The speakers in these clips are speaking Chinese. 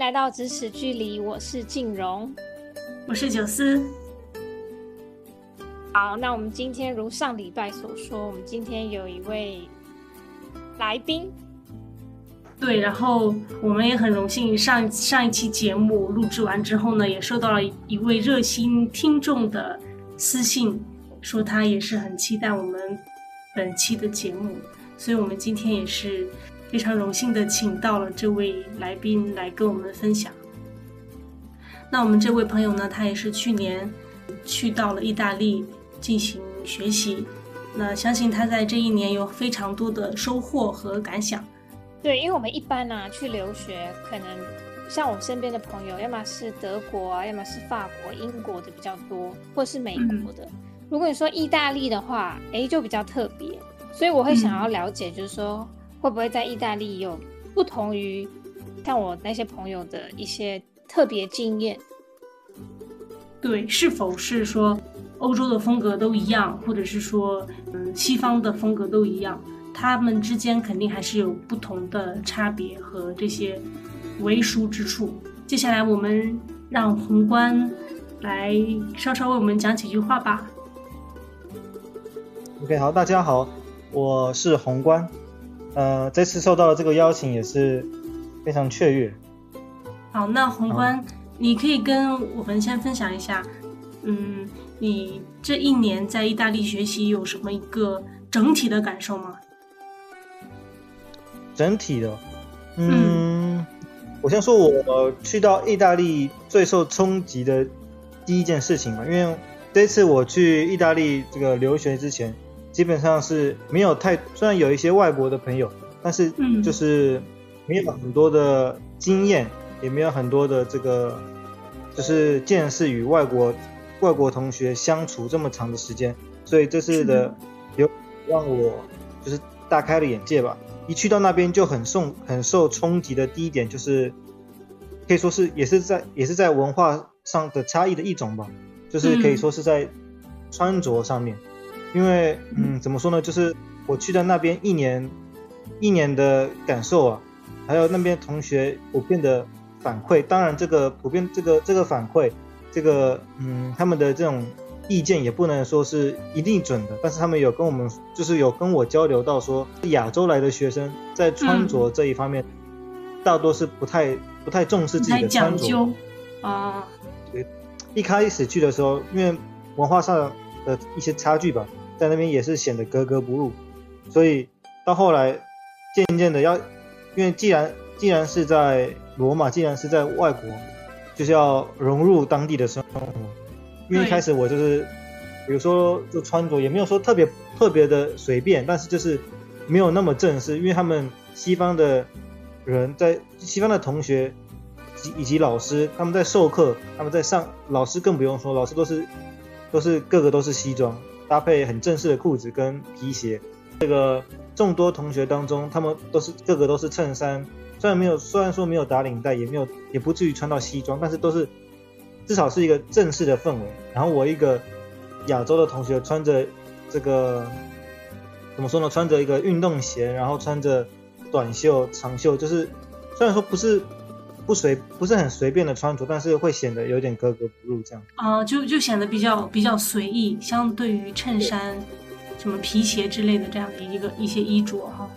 来到咫尺距离，我是静荣，我是九思。好，那我们今天如上礼拜所说，我们今天有一位来宾。对，然后我们也很荣幸，上上一期节目录制完之后呢，也收到了一位热心听众的私信，说他也是很期待我们本期的节目，所以我们今天也是。非常荣幸的请到了这位来宾来跟我们分享。那我们这位朋友呢，他也是去年去到了意大利进行学习。那相信他在这一年有非常多的收获和感想。对，因为我们一般呢、啊、去留学，可能像我身边的朋友，要么是德国啊，要么是法国、英国的比较多，或是美国的。嗯、如果你说意大利的话，诶，就比较特别。所以我会想要了解，就是说。嗯会不会在意大利有不同于像我那些朋友的一些特别经验？对，是否是说欧洲的风格都一样，或者是说嗯西方的风格都一样？他们之间肯定还是有不同的差别和这些为殊之处。接下来我们让宏观来稍稍为我们讲几句话吧。OK，好，大家好，我是宏观。呃，这次受到的这个邀请也是非常雀跃。好，那宏观，好你可以跟我们先分享一下，嗯，你这一年在意大利学习有什么一个整体的感受吗？整体的，嗯，嗯我先说我去到意大利最受冲击的第一件事情嘛，因为这次我去意大利这个留学之前。基本上是没有太，虽然有一些外国的朋友，但是就是没有很多的经验，嗯、也没有很多的这个，就是见识与外国外国同学相处这么长的时间，所以这次的有让我就是大开了眼界吧。一去到那边就很受很受冲击的第一点就是，可以说是也是在也是在文化上的差异的一种吧，就是可以说是在穿着上面。因为，嗯，怎么说呢？就是我去的那边一年，一年的感受啊，还有那边同学普遍的反馈。当然，这个普遍这个这个反馈，这个嗯，他们的这种意见也不能说是一定准的。但是他们有跟我们，就是有跟我交流到说，亚洲来的学生在穿着这一方面，大多是不太不太重视自己的穿着啊。对，一开始去的时候，因为文化上的一些差距吧。在那边也是显得格格不入，所以到后来渐渐的要，因为既然既然是在罗马，既然是在外国，就是要融入当地的生活。因为一开始我就是，比如说就穿着也没有说特别特别的随便，但是就是没有那么正式，因为他们西方的人在西方的同学以及老师他们在授课，他们在上，老师更不用说，老师都是都是个个都是西装。搭配很正式的裤子跟皮鞋，这个众多同学当中，他们都是个个都是衬衫，虽然没有，虽然说没有打领带，也没有，也不至于穿到西装，但是都是至少是一个正式的氛围。然后我一个亚洲的同学穿着这个怎么说呢？穿着一个运动鞋，然后穿着短袖、长袖，就是虽然说不是。不随不是很随便的穿着，但是会显得有点格格不入这样。啊、呃，就就显得比较比较随意，相对于衬衫、什么皮鞋之类的这样的一个一些衣着哈。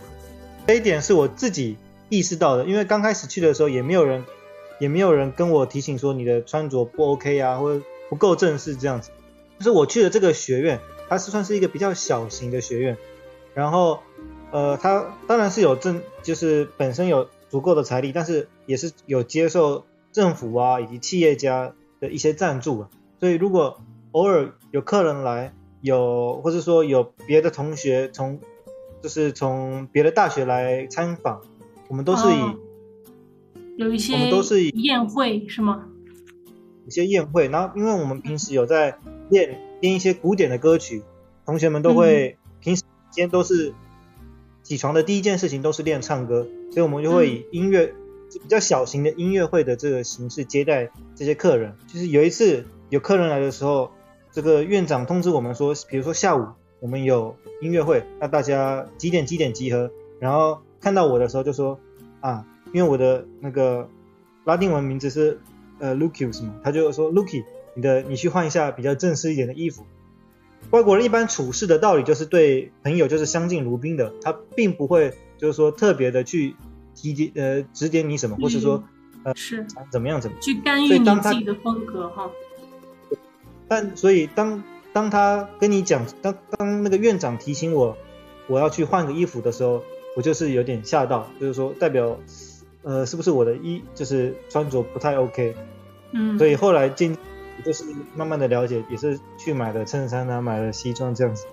这一点是我自己意识到的，因为刚开始去的时候也没有人也没有人跟我提醒说你的穿着不 OK 啊，或者不够正式这样子。就是我去的这个学院，它是算是一个比较小型的学院，然后呃，它当然是有正，就是本身有。足够的财力，但是也是有接受政府啊以及企业家的一些赞助啊，所以如果偶尔有客人来，有或者说有别的同学从就是从别的大学来参访，我们都是以、哦、有一些我们都是以宴会是吗？有些宴会，然后因为我们平时有在练编一些古典的歌曲，同学们都会、嗯、平时间都是。起床的第一件事情都是练唱歌，所以我们就会以音乐、嗯、比较小型的音乐会的这个形式接待这些客人。就是有一次有客人来的时候，这个院长通知我们说，比如说下午我们有音乐会，那大家几点几点集合。然后看到我的时候就说啊，因为我的那个拉丁文名字是呃 Lucius 嘛，他就说 Lucy，你的你去换一下比较正式一点的衣服。外国人一般处事的道理就是对朋友就是相敬如宾的，他并不会就是说特别的去提点呃指点你什么，或是说呃是。怎么样怎么去干预你自己的风格哈。但所以当当他跟你讲，当当那个院长提醒我我要去换个衣服的时候，我就是有点吓到，就是说代表呃是不是我的衣就是穿着不太 OK，嗯，所以后来渐就是慢慢的了解，也是去买了衬衫啊，买了西装这样子，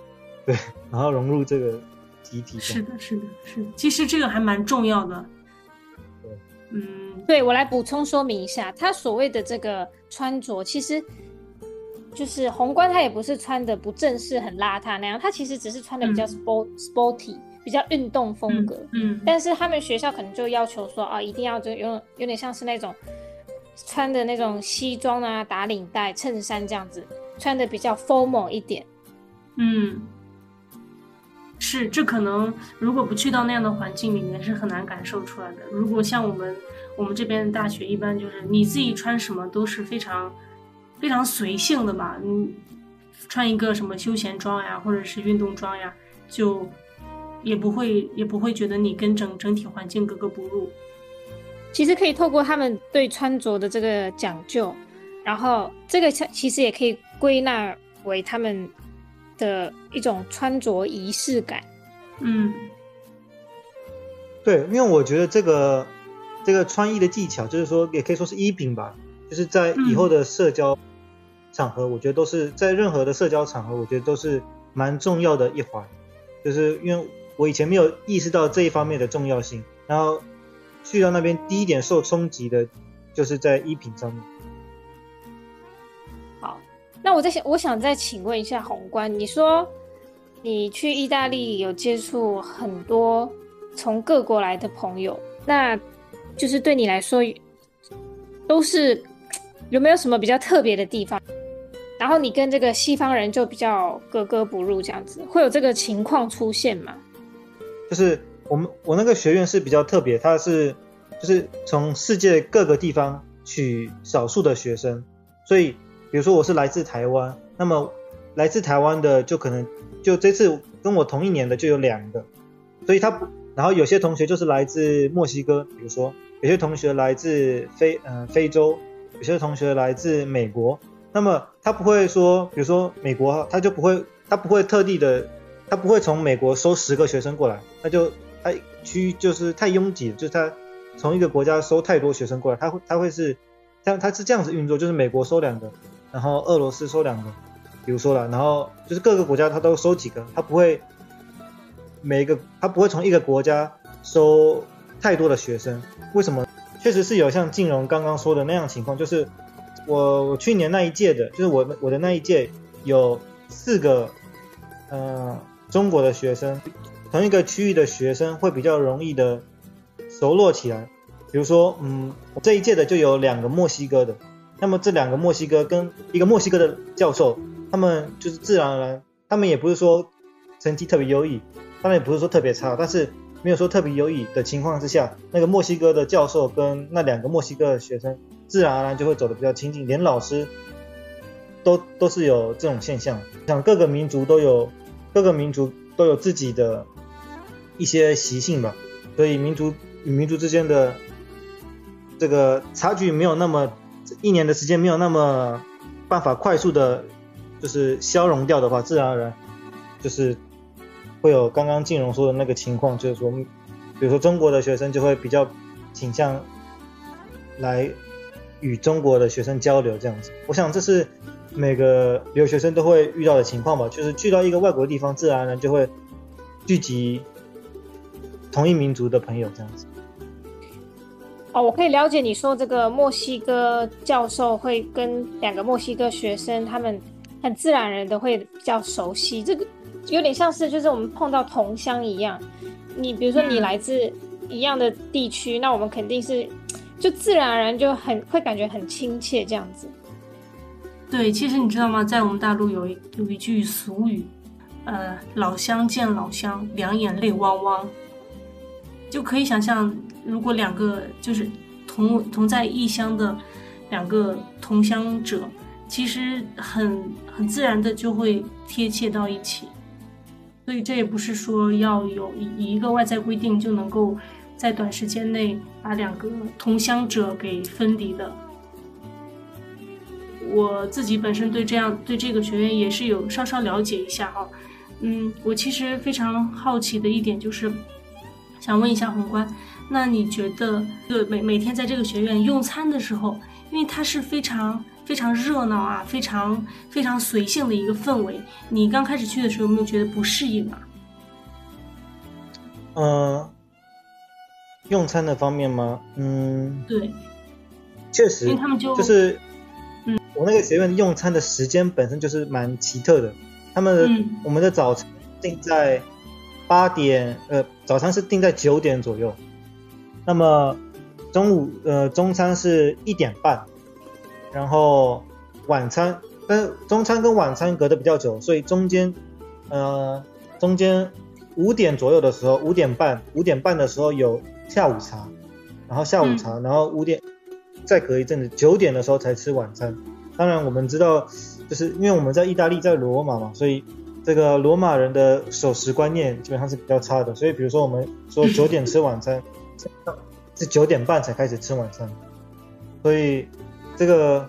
对，然后融入这个集体。是的，是的，是的，其实这个还蛮重要的。对，嗯，对，我来补充说明一下，他所谓的这个穿着，其实。就是宏观，他也不是穿的不正式、很邋遢那样，他其实只是穿的比较 sport、嗯、sporty，比较运动风格。嗯。嗯，但是他们学校可能就要求说啊，一定要就有有点像是那种穿的那种西装啊，打领带、衬衫这样子，穿的比较 formal 一点。嗯，是，这可能如果不去到那样的环境里面是很难感受出来的。如果像我们我们这边的大学，一般就是你自己穿什么都是非常。非常随性的吧，你穿一个什么休闲装呀，或者是运动装呀，就也不会也不会觉得你跟整整体环境格格不入。其实可以透过他们对穿着的这个讲究，然后这个其实也可以归纳为他们的一种穿着仪式感。嗯，对，因为我觉得这个这个穿衣的技巧，就是说也可以说是衣品吧，就是在以后的社交。嗯场合，我觉得都是在任何的社交场合，我觉得都是蛮重要的一环。就是因为我以前没有意识到这一方面的重要性，然后去到那边第一点受冲击的，就是在衣品上面。好，那我在想，我想再请问一下宏观，你说你去意大利有接触很多从各国来的朋友，那就是对你来说都是有没有什么比较特别的地方？然后你跟这个西方人就比较格格不入，这样子会有这个情况出现吗？就是我们我那个学院是比较特别，它是就是从世界各个地方取少数的学生，所以比如说我是来自台湾，那么来自台湾的就可能就这次跟我同一年的就有两个，所以他，然后有些同学就是来自墨西哥，比如说有些同学来自非嗯、呃、非洲，有些同学来自美国。那么他不会说，比如说美国，他就不会，他不会特地的，他不会从美国收十个学生过来，那就他区就是太拥挤，就是他从一个国家收太多学生过来，他会他会是，他他是这样子运作，就是美国收两个，然后俄罗斯收两个，比如说了，然后就是各个国家他都收几个，他不会每一个他不会从一个国家收太多的学生，为什么？确实是有像金融刚刚说的那样情况，就是。我我去年那一届的，就是我我的那一届有四个，呃，中国的学生，同一个区域的学生会比较容易的熟络起来。比如说，嗯，这一届的就有两个墨西哥的，那么这两个墨西哥跟一个墨西哥的教授，他们就是自然而然，他们也不是说成绩特别优异，当然也不是说特别差，但是没有说特别优异的情况之下，那个墨西哥的教授跟那两个墨西哥的学生。自然而然就会走得比较亲近，连老师都都是有这种现象。像各个民族都有，各个民族都有自己的一些习性吧，所以民族与民族之间的这个差距没有那么，一年的时间没有那么办法快速的，就是消融掉的话，自然而然就是会有刚刚静蓉说的那个情况，就是说，比如说中国的学生就会比较倾向来。与中国的学生交流这样子，我想这是每个留学生都会遇到的情况吧。就是去到一个外国地方，自然而然就会聚集同一民族的朋友这样子。哦，我可以了解你说这个墨西哥教授会跟两个墨西哥学生，他们很自然而然的会比较熟悉。这个有点像是就是我们碰到同乡一样。你比如说你来自一样的地区，那我们肯定是。就自然而然就很会感觉很亲切这样子。对，其实你知道吗？在我们大陆有一有一句俗语，呃，老乡见老乡，两眼泪汪汪。就可以想象，如果两个就是同同在异乡的两个同乡者，其实很很自然的就会贴切到一起。所以这也不是说要有一个外在规定就能够在短时间内把两个同乡者给分离的。我自己本身对这样对这个学院也是有稍稍了解一下哈。嗯，我其实非常好奇的一点就是，想问一下宏观，那你觉得，对每每天在这个学院用餐的时候，因为它是非常。非常热闹啊，非常非常随性的一个氛围。你刚开始去的时候有没有觉得不适应啊？嗯、呃，用餐的方面吗？嗯，对，确实，因为他们就就是，嗯，我那个学院用餐的时间本身就是蛮奇特的。他们我们的早餐定在八点，呃，早餐是定在九点左右。那么中午，呃，中餐是一点半。然后晚餐跟中餐跟晚餐隔得比较久，所以中间，呃，中间五点左右的时候，五点半，五点半的时候有下午茶，然后下午茶，嗯、然后五点再隔一阵子，九点的时候才吃晚餐。当然我们知道，就是因为我们在意大利，在罗马嘛，所以这个罗马人的守时观念基本上是比较差的。所以比如说我们说九点吃晚餐，是九点半才开始吃晚餐，所以。这个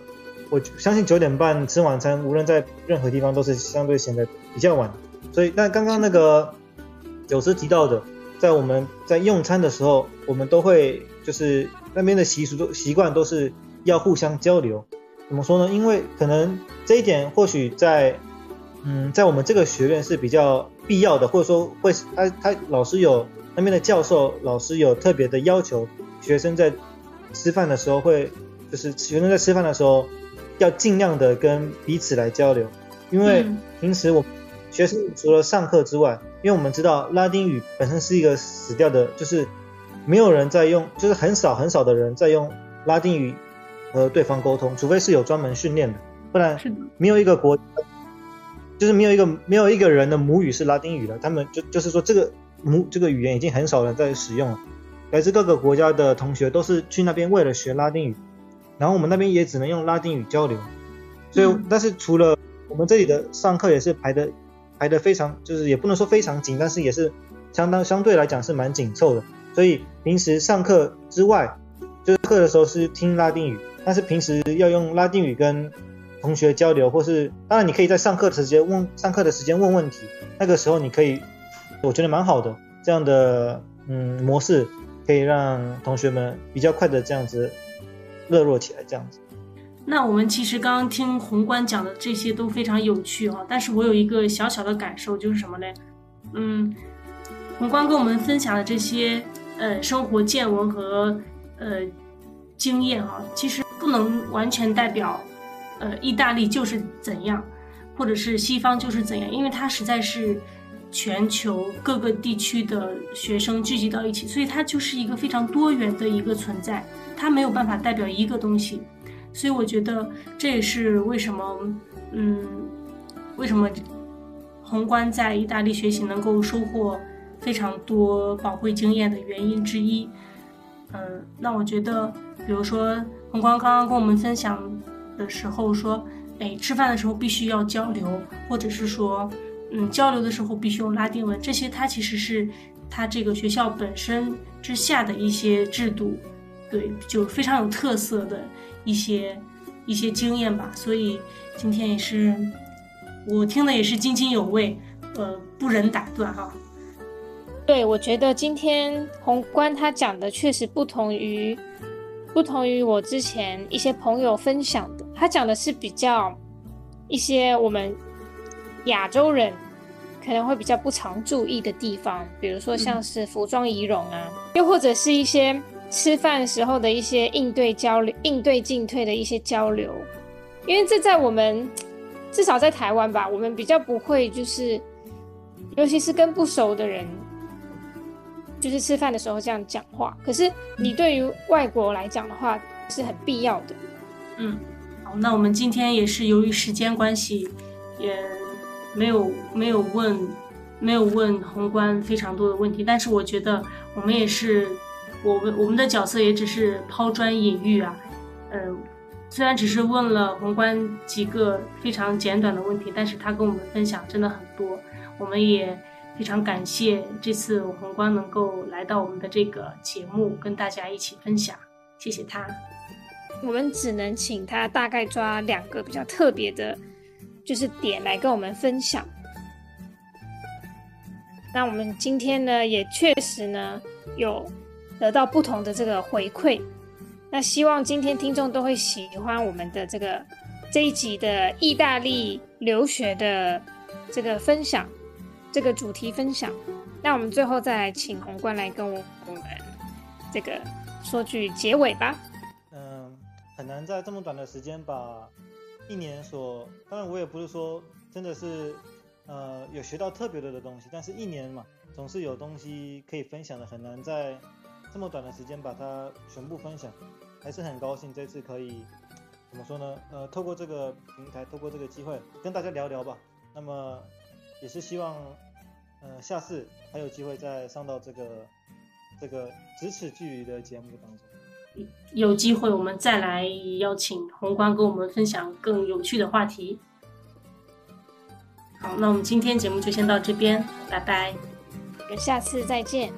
我相信九点半吃晚餐，无论在任何地方都是相对显得比较晚。所以，那刚刚那个有时提到的，在我们在用餐的时候，我们都会就是那边的习俗都习惯都是要互相交流。怎么说呢？因为可能这一点或许在嗯，在我们这个学院是比较必要的，或者说会他他老师有那边的教授老师有特别的要求，学生在吃饭的时候会。就是学生在吃饭的时候，要尽量的跟彼此来交流，因为平时我们学生除了上课之外，因为我们知道拉丁语本身是一个死掉的，就是没有人在用，就是很少很少的人在用拉丁语和对方沟通，除非是有专门训练的，不然没有一个国，就是没有一个没有一个人的母语是拉丁语的，他们就就是说这个母这个语言已经很少人在使用了，来自各个国家的同学都是去那边为了学拉丁语。然后我们那边也只能用拉丁语交流，所以、嗯、但是除了我们这里的上课也是排的排的非常，就是也不能说非常紧，但是也是相当相对来讲是蛮紧凑的。所以平时上课之外，就是课的时候是听拉丁语，但是平时要用拉丁语跟同学交流，或是当然你可以在上课的时间问上课的时间问问题，那个时候你可以，我觉得蛮好的，这样的嗯模式可以让同学们比较快的这样子。热络起来这样子，那我们其实刚刚听宏观讲的这些都非常有趣哈，但是我有一个小小的感受，就是什么呢？嗯，宏观跟我们分享的这些呃生活见闻和呃经验哈，其实不能完全代表呃意大利就是怎样，或者是西方就是怎样，因为它实在是全球各个地区的学生聚集到一起，所以它就是一个非常多元的一个存在。它没有办法代表一个东西，所以我觉得这也是为什么，嗯，为什么宏观在意大利学习能够收获非常多宝贵经验的原因之一。嗯，那我觉得，比如说宏观刚刚跟我们分享的时候说，哎，吃饭的时候必须要交流，或者是说，嗯，交流的时候必须用拉丁文，这些它其实是它这个学校本身之下的一些制度。对，就非常有特色的一些一些经验吧，所以今天也是我听的也是津津有味，呃，不忍打断哈。对，我觉得今天宏观他讲的确实不同于不同于我之前一些朋友分享的，他讲的是比较一些我们亚洲人可能会比较不常注意的地方，比如说像是服装仪容啊，嗯、又或者是一些。吃饭时候的一些应对交流、应对进退的一些交流，因为这在我们至少在台湾吧，我们比较不会，就是尤其是跟不熟的人，就是吃饭的时候这样讲话。可是你对于外国来讲的话，是很必要的。嗯，那我们今天也是由于时间关系，也没有没有问没有问宏观非常多的问题，但是我觉得我们也是。我们我们的角色也只是抛砖引玉啊，嗯，虽然只是问了宏观几个非常简短的问题，但是他跟我们分享真的很多，我们也非常感谢这次宏观能够来到我们的这个节目，跟大家一起分享，谢谢他。我们只能请他大概抓两个比较特别的，就是点来跟我们分享。那我们今天呢，也确实呢有得到不同的这个回馈。那希望今天听众都会喜欢我们的这个这一集的意大利留学的这个分享，这个主题分享。那我们最后再请宏观来跟我我们这个说句结尾吧。很难在这么短的时间把一年所，当然我也不是说真的是。呃，有学到特别多的东西，但是一年嘛，总是有东西可以分享的，很难在这么短的时间把它全部分享。还是很高兴这次可以怎么说呢？呃，透过这个平台，透过这个机会跟大家聊聊吧。那么也是希望，呃，下次还有机会再上到这个这个咫尺距离的节目当中。有机会我们再来邀请宏观跟我们分享更有趣的话题。好，那我们今天节目就先到这边，拜拜，下次再见。